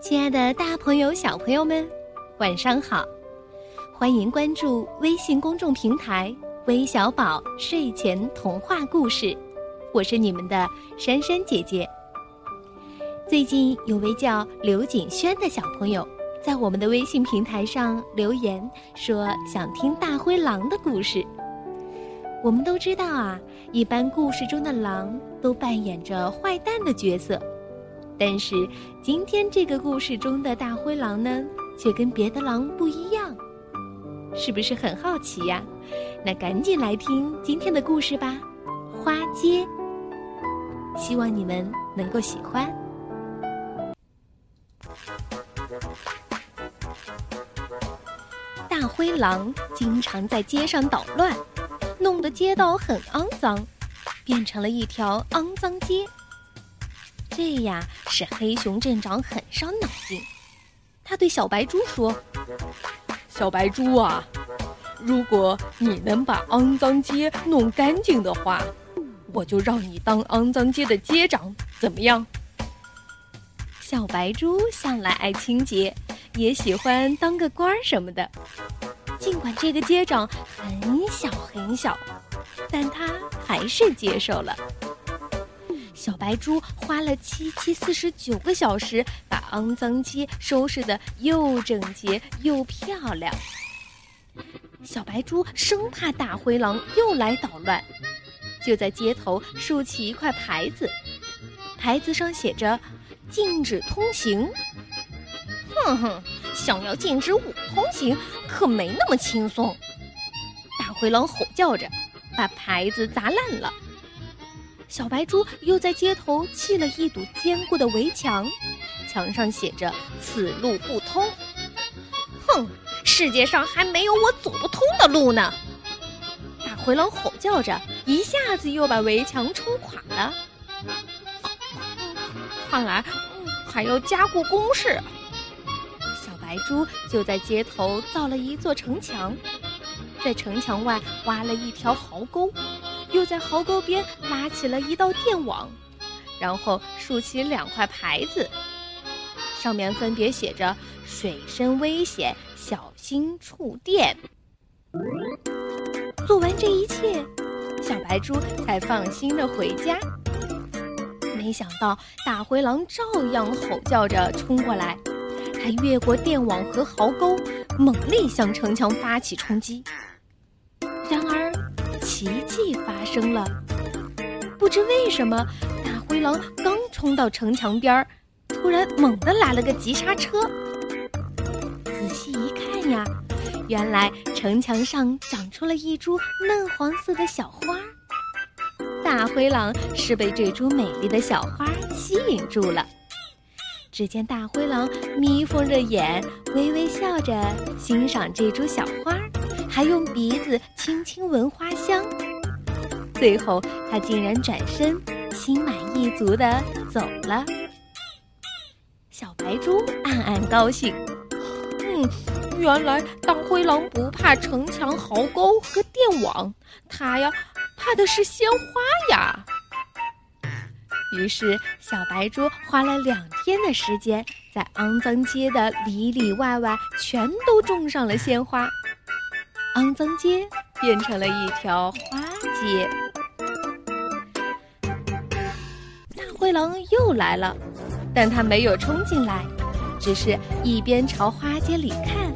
亲爱的，大朋友、小朋友们，晚上好！欢迎关注微信公众平台“微小宝睡前童话故事”，我是你们的珊珊姐姐。最近有位叫刘景轩的小朋友在我们的微信平台上留言说想听大灰狼的故事。我们都知道啊，一般故事中的狼都扮演着坏蛋的角色。但是今天这个故事中的大灰狼呢，却跟别的狼不一样，是不是很好奇呀？那赶紧来听今天的故事吧，《花街》。希望你们能够喜欢。大灰狼经常在街上捣乱，弄得街道很肮脏，变成了一条肮脏街。这呀，使黑熊镇长很伤脑筋。他对小白猪说：“小白猪啊，如果你能把肮脏街弄干净的话，我就让你当肮脏街的街长，怎么样？”小白猪向来爱清洁，也喜欢当个官儿什么的。尽管这个街长很小很小，但他还是接受了。小白猪花了七七四十九个小时，把肮脏街收拾得又整洁又漂亮。小白猪生怕大灰狼又来捣乱，就在街头竖起一块牌子，牌子上写着“禁止通行”。哼哼，想要禁止我通行，可没那么轻松！大灰狼吼叫着，把牌子砸烂了。小白猪又在街头砌了一堵坚固的围墙，墙上写着“此路不通”。哼，世界上还没有我走不通的路呢！大灰狼吼叫着，一下子又把围墙冲垮了。看来还要加固工事。小白猪就在街头造了一座城墙，在城墙外挖了一条壕沟。又在壕沟边拉起了一道电网，然后竖起两块牌子，上面分别写着“水深危险，小心触电”。做完这一切，小白猪才放心的回家。没想到大灰狼照样吼叫着冲过来，他越过电网和壕沟，猛力向城墙发起冲击。奇迹发生了，不知为什么，大灰狼刚冲到城墙边儿，突然猛地来了个急刹车。仔细一看呀，原来城墙上长出了一株嫩黄色的小花。大灰狼是被这株美丽的小花吸引住了。只见大灰狼眯缝着眼，微微笑着欣赏这株小花。还用鼻子轻轻闻花香，最后他竟然转身，心满意足的走了。小白猪暗暗高兴，嗯，原来大灰狼不怕城墙、壕沟和电网，他呀，怕的是鲜花呀。于是，小白猪花了两天的时间，在肮脏街的里里外外全都种上了鲜花。肮脏街变成了一条花街。大灰狼又来了，但他没有冲进来，只是一边朝花街里看，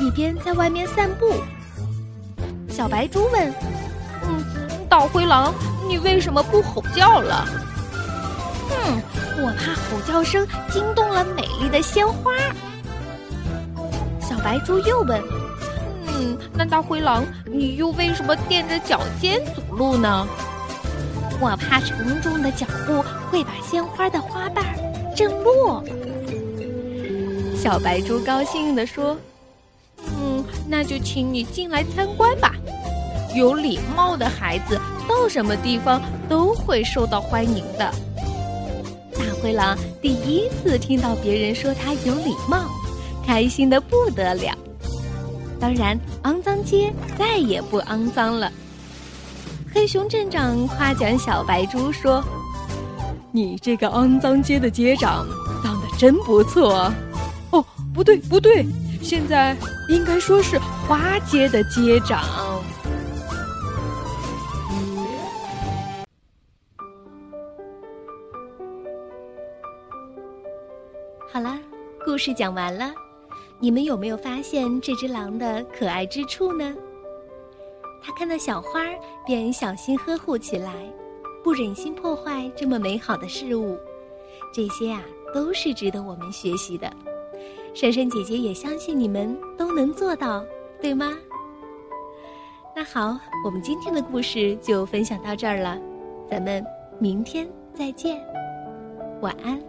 一边在外面散步。小白猪问：“嗯，大灰狼，你为什么不吼叫了？”“嗯，我怕吼叫声惊动了美丽的鲜花。”小白猪又问。嗯，那大灰狼，你又为什么垫着脚尖走路呢？我怕沉重的脚步会把鲜花的花瓣震落。小白猪高兴地说：“嗯，那就请你进来参观吧。有礼貌的孩子到什么地方都会受到欢迎的。”大灰狼第一次听到别人说他有礼貌，开心的不得了。当然，肮脏街再也不肮脏了。黑熊镇长夸奖小白猪说：“你这个肮脏街的街长当得真不错。哦，不对不对，现在应该说是花街的街长。好了，故事讲完了，你们有没有发现这只狼的可爱之处呢？它看到小花儿便小心呵护起来，不忍心破坏这么美好的事物。这些啊，都是值得我们学习的。珊珊姐姐也相信你们都能做到，对吗？那好，我们今天的故事就分享到这儿了，咱们明天再见，晚安。